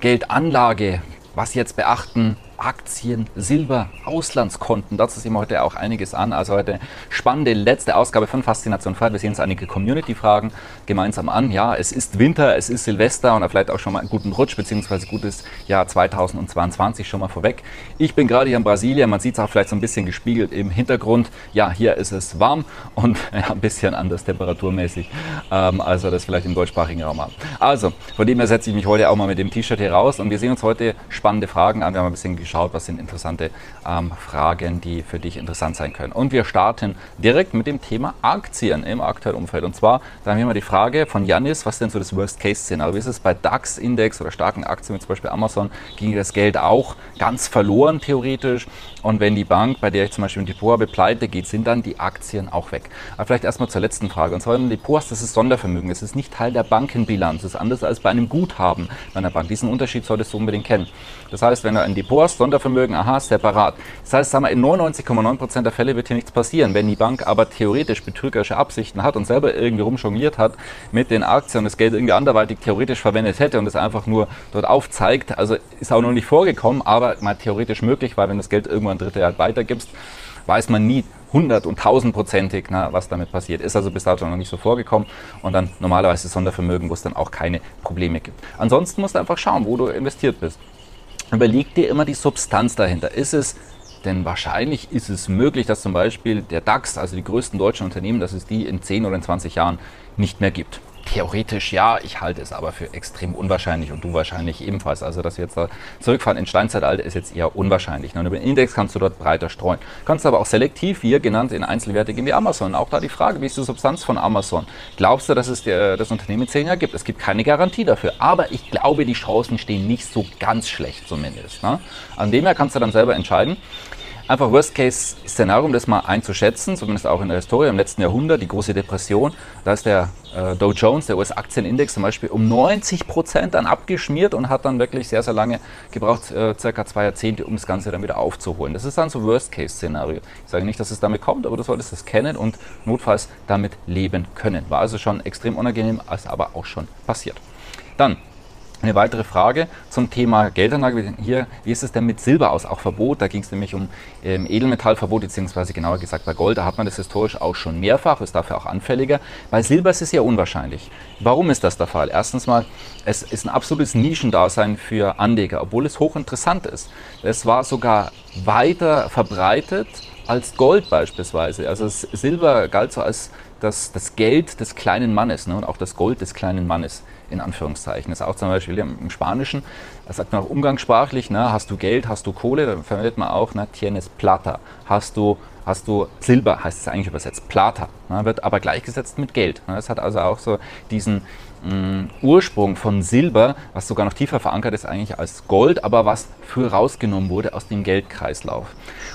Geldanlage, was jetzt beachten, Aktien, Silber, Auslandskonten. Dazu sehen wir heute auch einiges an. Also heute spannende letzte Ausgabe von Faszination Freiheit. Wir sehen uns einige Community-Fragen gemeinsam an. Ja, es ist Winter, es ist Silvester und vielleicht auch schon mal einen guten Rutsch beziehungsweise gutes Jahr 2022 schon mal vorweg. Ich bin gerade hier in Brasilien. Man sieht es auch vielleicht so ein bisschen gespiegelt im Hintergrund. Ja, hier ist es warm und ja, ein bisschen anders temperaturmäßig, ähm, also das vielleicht im deutschsprachigen Raum haben. Also, von dem her setze ich mich heute auch mal mit dem T-Shirt hier raus und wir sehen uns heute spannende Fragen an. Wir haben ein bisschen geschaut, was sind interessante ähm, Fragen, die für dich interessant sein können. Und wir starten direkt mit dem Thema Aktien im aktuellen Umfeld. Und zwar, da haben wir mal die Frage von Janis, was denn so das Worst-Case-Szenario? Wie ist es bei DAX-Index oder starken Aktien, wie zum Beispiel Amazon, ging das Geld auch ganz verloren theoretisch? Und wenn die Bank, bei der ich zum Beispiel ein Depot habe, pleite geht, sind dann die Aktien auch weg. Aber vielleicht erstmal zur letzten Frage. Und zwar ein Depot hast, das ist Sondervermögen. Es ist nicht Teil der Bankenbilanz. Das ist anders als bei einem Guthaben bei einer Bank. Diesen Unterschied solltest du unbedingt kennen. Das heißt, wenn du ein Depot hast, Sondervermögen, aha, separat. Das heißt, sagen wir, in 99,9% der Fälle wird hier nichts passieren. Wenn die Bank aber theoretisch betrügerische Absichten hat und selber irgendwie rumjongliert hat mit den Aktien und das Geld irgendwie anderweitig theoretisch verwendet hätte und es einfach nur dort aufzeigt, also ist auch noch nicht vorgekommen, aber mal theoretisch möglich, weil wenn das Geld irgendwann Dritte halt weitergibst, weiß man nie hundert- und tausendprozentig, was damit passiert. Ist also bis dato noch nicht so vorgekommen und dann normalerweise Sondervermögen, wo es dann auch keine Probleme gibt. Ansonsten musst du einfach schauen, wo du investiert bist überleg dir immer die Substanz dahinter. Ist es denn wahrscheinlich ist es möglich, dass zum Beispiel der DAX, also die größten deutschen Unternehmen, dass es die in 10 oder in 20 Jahren nicht mehr gibt. Theoretisch ja, ich halte es aber für extrem unwahrscheinlich und du wahrscheinlich ebenfalls. Also, dass wir jetzt da zurückfahren ins Steinzeitalter ist jetzt eher unwahrscheinlich. Und über den Index kannst du dort breiter streuen. Kannst aber auch selektiv, hier genannt, in Einzelwerte gehen wie Amazon. Auch da die Frage, wie ist die Substanz von Amazon? Glaubst du, dass es der, das Unternehmen zehn Jahren gibt? Es gibt keine Garantie dafür. Aber ich glaube, die Chancen stehen nicht so ganz schlecht zumindest. Ne? An dem her kannst du dann selber entscheiden. Einfach Worst-Case-Szenario, um das mal einzuschätzen, zumindest auch in der Historie im letzten Jahrhundert, die große Depression, da ist der äh, Dow Jones, der US-Aktienindex zum Beispiel, um 90 Prozent dann abgeschmiert und hat dann wirklich sehr, sehr lange gebraucht, äh, circa zwei Jahrzehnte, um das Ganze dann wieder aufzuholen. Das ist dann so Worst-Case-Szenario. Ich sage nicht, dass es damit kommt, aber du solltest es kennen und notfalls damit leben können. War also schon extrem unangenehm, ist aber auch schon passiert. Dann eine weitere Frage zum Thema Geldanlage. Hier, wie ist es denn mit Silber aus? Auch Verbot. Da ging es nämlich um ähm, Edelmetallverbot, beziehungsweise genauer gesagt bei Gold. Da hat man das historisch auch schon mehrfach, ist dafür auch anfälliger. Bei Silber ist es ja unwahrscheinlich. Warum ist das der Fall? Erstens mal, es ist ein absolutes Nischendasein für Anleger, obwohl es hochinteressant ist. Es war sogar weiter verbreitet als Gold beispielsweise. Also Silber galt so als das, das Geld des kleinen Mannes ne, und auch das Gold des kleinen Mannes in Anführungszeichen. Das ist auch zum Beispiel im Spanischen, das sagt man auch umgangssprachlich, ne, hast du Geld, hast du Kohle, dann verwendet man auch ne, tienes plata. Hast du, hast du Silber, heißt es eigentlich übersetzt, plata, ne, wird aber gleichgesetzt mit Geld. Ne. Das hat also auch so diesen mm, Ursprung von Silber, was sogar noch tiefer verankert ist eigentlich als Gold, aber was früher rausgenommen wurde aus dem Geldkreislauf.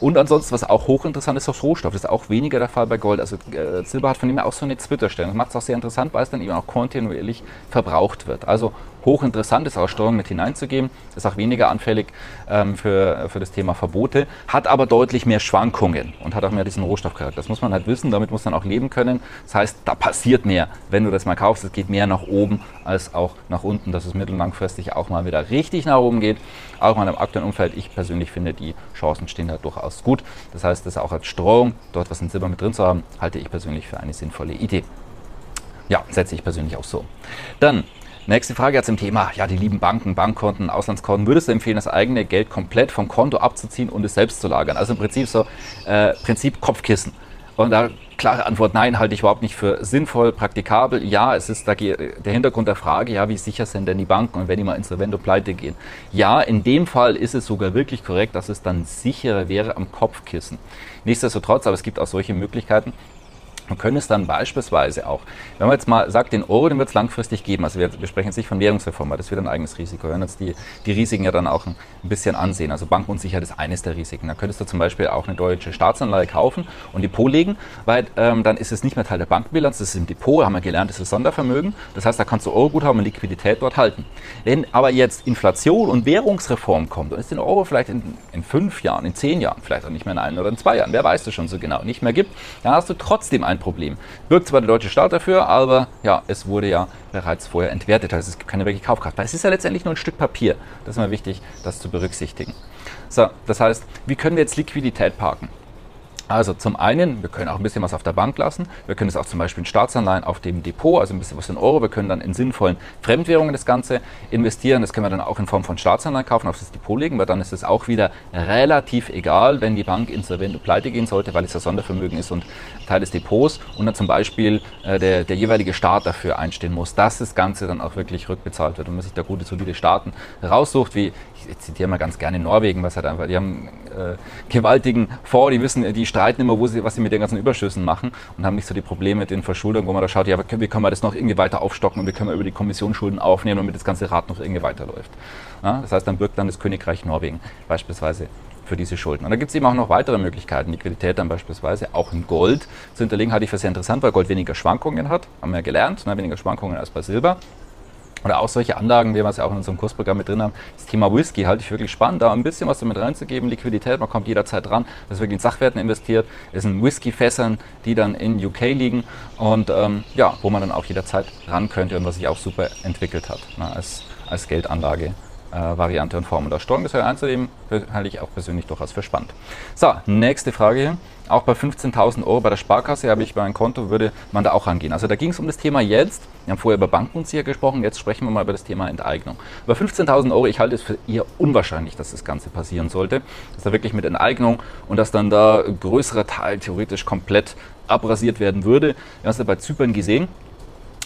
Und ansonsten, was auch hochinteressant ist, ist Rohstoff. Das ist auch weniger der Fall bei Gold. Also äh, Silber hat von dem her auch so eine Zwitterstellung. Das macht es auch sehr interessant, weil es dann eben auch kontinuierlich verbraucht wird. Also hochinteressant ist, auch Steuerung mit hineinzugeben. Ist auch weniger anfällig ähm, für, für das Thema Verbote, hat aber deutlich mehr Schwankungen und hat auch mehr diesen Rohstoffcharakter. Das muss man halt wissen, damit muss man auch leben können. Das heißt, da passiert mehr, wenn du das mal kaufst. Es geht mehr nach oben als auch nach unten, dass es mittel- und langfristig auch mal wieder richtig nach oben geht. Auch mal im aktuellen Umfeld, ich persönlich finde, die Chancen stehen da durchaus gut. Das heißt, das auch als Streuung, dort was in Silber mit drin zu haben, halte ich persönlich für eine sinnvolle Idee. Ja, setze ich persönlich auch so. Dann Nächste Frage jetzt im Thema, ja, die lieben Banken, Bankkonten, Auslandskonten. Würdest du empfehlen, das eigene Geld komplett vom Konto abzuziehen und es selbst zu lagern? Also im Prinzip so, äh, Prinzip Kopfkissen. Und da klare Antwort, nein, halte ich überhaupt nicht für sinnvoll, praktikabel. Ja, es ist der Hintergrund der Frage, ja, wie sicher sind denn die Banken und wenn die mal insolvent und pleite gehen? Ja, in dem Fall ist es sogar wirklich korrekt, dass es dann sicherer wäre am Kopfkissen. Nichtsdestotrotz, aber es gibt auch solche Möglichkeiten, Man könnte es dann beispielsweise auch, wenn man jetzt mal sagt, den Euro, den wird es langfristig geben, also wir, wir, sprechen jetzt nicht von Währungsreform, weil das wird ein eigenes Risiko. Wir werden uns die, die Risiken ja dann auch ein, bisschen ansehen. Also Bankenunsicherheit ist eines der Risiken. Da könntest du zum Beispiel auch eine deutsche Staatsanleihe kaufen und Depot legen, weil ähm, dann ist es nicht mehr Teil der Bankenbilanz, das ist im Depot, haben wir gelernt, das ist Sondervermögen. Das heißt, da kannst du Euro-Guthaben und Liquidität dort halten. Wenn aber jetzt Inflation und Währungsreform kommt und es den Euro vielleicht in, in fünf Jahren, in zehn Jahren, vielleicht auch nicht mehr in ein oder in zwei Jahren, wer weiß das schon so genau, nicht mehr gibt, dann hast du trotzdem ein Problem birgt zwar der deutsche Staat dafür, aber ja, es wurde ja bereits vorher entwertet. Also es gibt keine wirkliche Kaufkraft. Weil es ist ja letztendlich nur ein Stück Papier. Das ist mal wichtig, das zu berücksichtigen. So, das heißt, wie können wir jetzt Liquidität parken? Also zum einen, wir können auch ein bisschen was auf der Bank lassen. Wir können es auch zum Beispiel in Staatsanleihen auf dem Depot, also ein bisschen was in Euro. Wir können dann in sinnvollen Fremdwährungen das Ganze investieren. Das können wir dann auch in Form von Staatsanleihen kaufen, auf das Depot legen, weil dann ist es auch wieder relativ egal, wenn die Bank insolvent und pleite gehen sollte, weil es ja Sondervermögen ist und Teil des Depots und dann zum Beispiel äh, der, der jeweilige Staat dafür einstehen muss, dass das Ganze dann auch wirklich rückbezahlt wird und man sich da gute, solide Staaten raussucht, wie ich zitiere mal ganz gerne Norwegen, was halt einfach, die haben äh, gewaltigen Fonds, die wissen, die streiten immer, wo sie, was sie mit den ganzen Überschüssen machen und haben nicht so die Probleme mit den Verschuldungen, wo man da schaut, ja, wie können wir das noch irgendwie weiter aufstocken und wie können wir über die Kommission Schulden aufnehmen, damit das ganze Rad noch irgendwie weiterläuft. Ja, das heißt, dann birgt dann das Königreich Norwegen beispielsweise für diese Schulden. Und da gibt es eben auch noch weitere Möglichkeiten, Liquidität dann beispielsweise auch in Gold zu hinterlegen, halte ich für sehr interessant, weil Gold weniger Schwankungen hat, haben wir ja gelernt, ne, weniger Schwankungen als bei Silber. Oder auch solche Anlagen, wie wir es ja auch in unserem Kursprogramm mit drin haben. Das Thema Whisky halte ich wirklich spannend, da ein bisschen was damit reinzugeben. Liquidität, man kommt jederzeit dran. Das wirklich in Sachwerten investiert. Es sind Whisky-Fässern, die dann in UK liegen und ähm, ja, wo man dann auch jederzeit ran könnte und was sich auch super entwickelt hat ne, als, als Geldanlage. Äh, Variante und Form. Und das Steuerungsgesicht einzunehmen, halte ich auch persönlich durchaus für spannend. So, nächste Frage hier. Auch bei 15.000 Euro bei der Sparkasse habe ich mein Konto, würde man da auch rangehen. Also da ging es um das Thema jetzt. Wir haben vorher über Bankenunzieher gesprochen, jetzt sprechen wir mal über das Thema Enteignung. Bei 15.000 Euro, ich halte es für eher unwahrscheinlich, dass das Ganze passieren sollte. Dass da wirklich mit Enteignung und dass dann da größerer Teil theoretisch komplett abrasiert werden würde. Wir haben es ja bei Zypern gesehen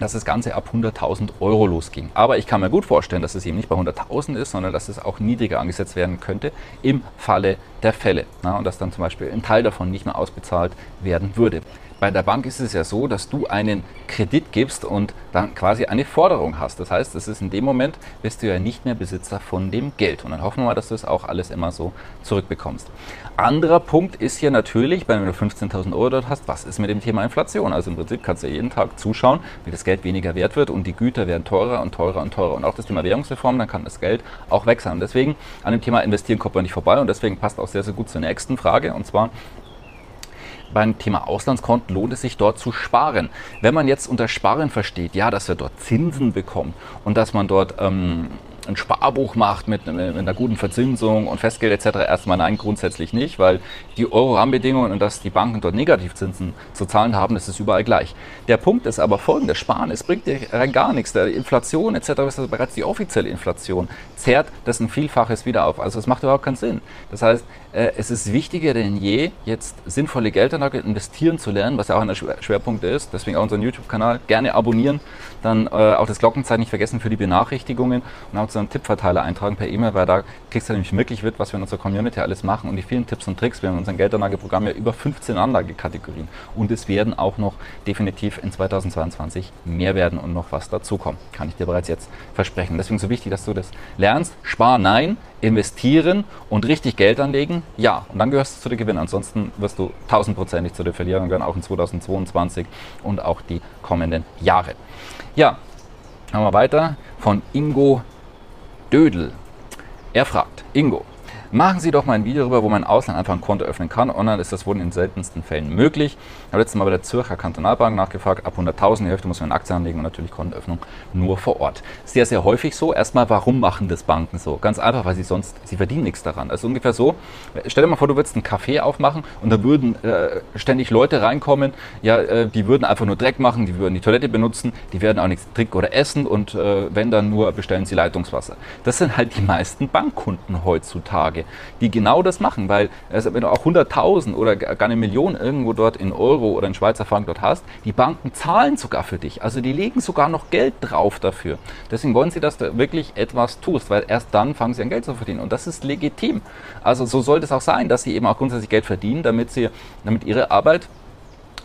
dass das Ganze ab 100.000 Euro losging. Aber ich kann mir gut vorstellen, dass es eben nicht bei 100.000 ist, sondern dass es auch niedriger angesetzt werden könnte im Falle der Fälle. Na, und dass dann zum Beispiel ein Teil davon nicht mehr ausbezahlt werden würde. Bei der Bank ist es ja so, dass du einen Kredit gibst und dann quasi eine Forderung hast. Das heißt, es ist in dem Moment, bist du ja nicht mehr Besitzer von dem Geld. Und dann hoffen wir mal, dass du es auch alles immer so zurückbekommst. Anderer Punkt ist hier natürlich, wenn du 15.000 Euro dort hast, was ist mit dem Thema Inflation? Also im Prinzip kannst du jeden Tag zuschauen, wie das Geld weniger wert wird und die Güter werden teurer und teurer und teurer. Und auch das Thema Währungsreform, dann kann das Geld auch wechseln. Deswegen an dem Thema Investieren kommt man nicht vorbei und deswegen passt auch sehr, sehr gut zur nächsten Frage. Und zwar, beim Thema Auslandskonten lohnt es sich dort zu sparen. Wenn man jetzt unter Sparen versteht, ja, dass er dort Zinsen bekommt und dass man dort ähm, ein Sparbuch macht mit, mit, einer guten Verzinsung und Festgeld etc. Erstmal nein, grundsätzlich nicht, weil die Euro-Rahmenbedingungen und dass die Banken dort Negativzinsen zu zahlen haben, das ist überall gleich. Der Punkt ist aber folgender, Sparen, es bringt dir gar nichts. Der Inflation etc. ist also bereits die offizielle Inflation, zehrt das ein Vielfaches wieder auf. Also es macht überhaupt keinen Sinn. Das heißt, äh, es ist wichtiger denn je, jetzt sinnvolle Geldanlage investieren zu lernen, was ja auch ein Schwerpunkt ist. Deswegen auch unseren YouTube-Kanal gerne abonnieren, dann äh, auch das Glockenzeichen nicht vergessen für die Benachrichtigungen und auch unseren Tippverteiler eintragen per E-Mail, weil da kriegst du nämlich wirklich mit, was wir in unserer Community alles machen und die vielen Tipps und Tricks. Wir haben in unserem Geldanlageprogramm ja über 15 Anlagekategorien und es werden auch noch definitiv in 2022 mehr werden und noch was dazukommen. Kann ich dir bereits jetzt versprechen. Deswegen so wichtig, dass du das lernst. Spar nein, investieren und richtig Geld anlegen, ja. Und dann gehörst du zu den Gewinnern. Ansonsten wirst du tausendprozentig zu den Verlierern werden, auch in 2022 und auch die kommenden Jahre. Ja, machen wir weiter von Ingo Dödel. Er fragt, Ingo, Machen Sie doch mal ein Video darüber, wo man im Ausland einfach ein Konto öffnen kann. Online ist das wohl in den seltensten Fällen möglich. Ich habe letztes Mal bei der Zürcher Kantonalbank nachgefragt, ab 100.000 die Hälfte muss man in Aktien anlegen und natürlich Kontoöffnung nur vor Ort. Sehr, sehr häufig so. Erstmal, warum machen das Banken so? Ganz einfach, weil sie sonst, sie verdienen nichts daran. Also ungefähr so, stell dir mal vor, du würdest einen Café aufmachen und da würden äh, ständig Leute reinkommen, ja, äh, die würden einfach nur Dreck machen, die würden die Toilette benutzen, die werden auch nichts trinken oder essen und äh, wenn dann nur bestellen sie Leitungswasser. Das sind halt die meisten Bankkunden heutzutage. Tage, die genau das machen, weil also wenn du auch 100.000 oder gar eine Million irgendwo dort in Euro oder in Schweizer Franken dort hast, die Banken zahlen sogar für dich. Also die legen sogar noch Geld drauf dafür. Deswegen wollen sie, dass du wirklich etwas tust, weil erst dann fangen sie an Geld zu verdienen. Und das ist legitim. Also so sollte es auch sein, dass sie eben auch grundsätzlich Geld verdienen, damit sie, damit ihre Arbeit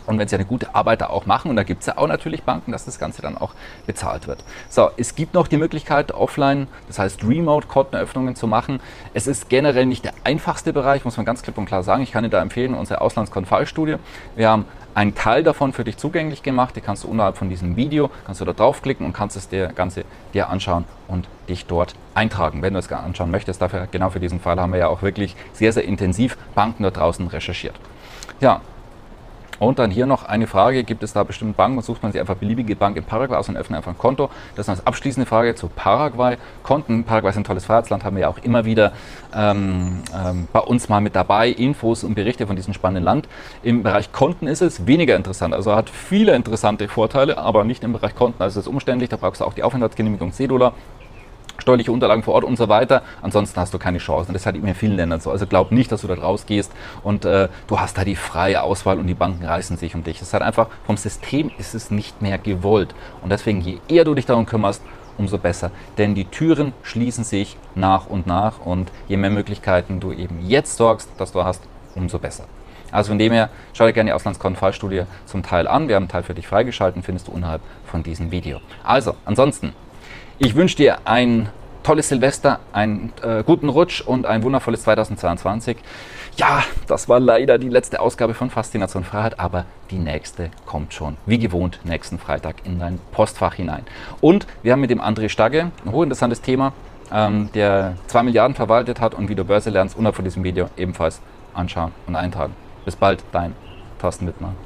Und wenn sie eine gute Arbeit da auch machen, und da gibt es ja auch natürlich Banken, dass das Ganze dann auch bezahlt wird. So, es gibt noch die Möglichkeit, offline, das heißt Remote-Konteneröffnungen zu machen. Es ist generell nicht der einfachste Bereich, muss man ganz klipp und klar sagen. Ich kann dir da empfehlen, unsere Auslandskonfallstudie. Wir haben einen Teil davon für dich zugänglich gemacht. Die kannst du unterhalb von diesem Video, kannst du da draufklicken und kannst es dir Ganze dir anschauen und dich dort eintragen, wenn du es anschauen möchtest. Dafür, genau für diesen Fall haben wir ja auch wirklich sehr, sehr intensiv Banken dort draußen recherchiert. Ja, und dann hier noch eine Frage, gibt es da bestimmte Banken sucht man sich einfach beliebige Bank in Paraguay aus und öffnet einfach ein Konto? Das ist eine abschließende Frage zu Paraguay. Konten, Paraguay ist ein tolles Freiheitsland, haben wir ja auch immer wieder ähm, ähm, bei uns mal mit dabei, Infos und Berichte von diesem spannenden Land. Im Bereich Konten ist es weniger interessant, also hat viele interessante Vorteile, aber nicht im Bereich Konten. Also es ist umständlich, da brauchst du auch die Aufenthaltsgenehmigung C-Dollar steuerliche Unterlagen vor Ort und so weiter. Ansonsten hast du keine Chance. Und das hat in vielen Ländern so. Also glaub nicht, dass du da rausgehst und äh, du hast da die freie Auswahl und die Banken reißen sich um dich. Es hat einfach vom System ist es nicht mehr gewollt. Und deswegen, je eher du dich darum kümmerst, umso besser. Denn die Türen schließen sich nach und nach und je mehr Möglichkeiten du eben jetzt sorgst, dass du hast, umso besser. Also von dem her, schau dir gerne die Auslandskonfallstudie zum Teil an. Wir haben einen Teil für dich freigeschalten, findest du unterhalb von diesem Video. Also, ansonsten, ich wünsche dir ein tolles Silvester, einen äh, guten Rutsch und ein wundervolles 2022. Ja, das war leider die letzte Ausgabe von Faszination Freiheit, aber die nächste kommt schon, wie gewohnt, nächsten Freitag in dein Postfach hinein. Und wir haben mit dem André Stagge ein hochinteressantes Thema, ähm, der 2 Milliarden verwaltet hat und wie du Börse lernst, unterhalb von diesem Video ebenfalls anschauen und eintragen. Bis bald, dein Thorsten Wittmann.